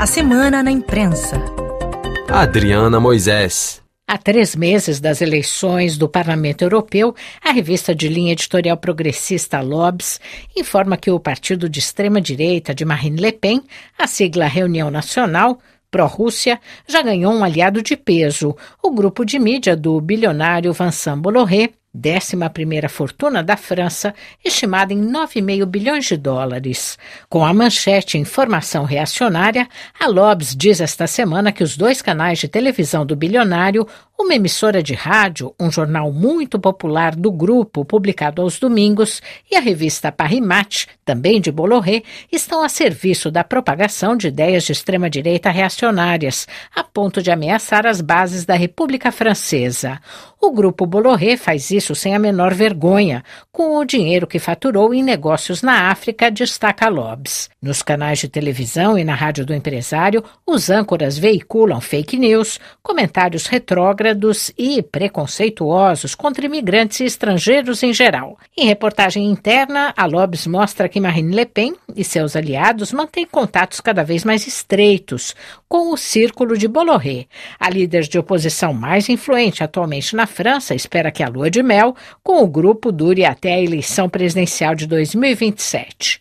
A semana na imprensa. Adriana Moisés. Há três meses das eleições do Parlamento Europeu, a revista de linha editorial progressista Lobs informa que o partido de extrema-direita de Marine Le Pen, a sigla Reunião Nacional, pró-Rússia, já ganhou um aliado de peso, o grupo de mídia do bilionário Vincent Bolloré, décima primeira fortuna da França, estimada em 9,5 bilhões de dólares. Com a manchete Informação Reacionária, a Lobs diz esta semana que os dois canais de televisão do bilionário uma emissora de rádio, um jornal muito popular do grupo, publicado aos domingos, e a revista Paris Match, também de Bolloré, estão a serviço da propagação de ideias de extrema-direita reacionárias, a ponto de ameaçar as bases da República Francesa. O grupo Bolloré faz isso sem a menor vergonha, com o dinheiro que faturou em negócios na África, destaca Lobs. Nos canais de televisão e na rádio do empresário, os âncoras veiculam fake news, comentários retrógrados retrógrados e preconceituosos contra imigrantes e estrangeiros em geral. Em reportagem interna, a Lobes mostra que Marine Le Pen e seus aliados mantêm contatos cada vez mais estreitos com o círculo de Bolloré. A líder de oposição mais influente atualmente na França espera que a lua de mel com o grupo dure até a eleição presidencial de 2027.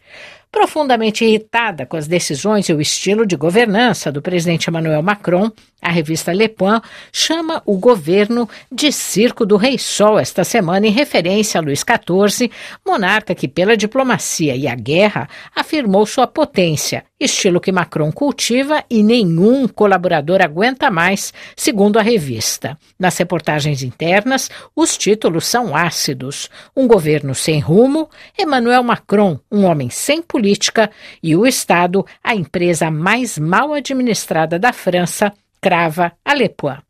Profundamente irritada com as decisões e o estilo de governança do presidente Emmanuel Macron, a revista Le Point chama o governo de Circo do Rei Sol esta semana em referência a Luís XIV, monarca que, pela diplomacia e a guerra, afirmou sua potência, estilo que Macron cultiva e nenhum colaborador aguenta mais, segundo a revista. Nas reportagens internas, os títulos são ácidos: Um governo sem rumo, Emmanuel Macron, um homem sem política, e o Estado, a empresa mais mal administrada da França crava Alepois.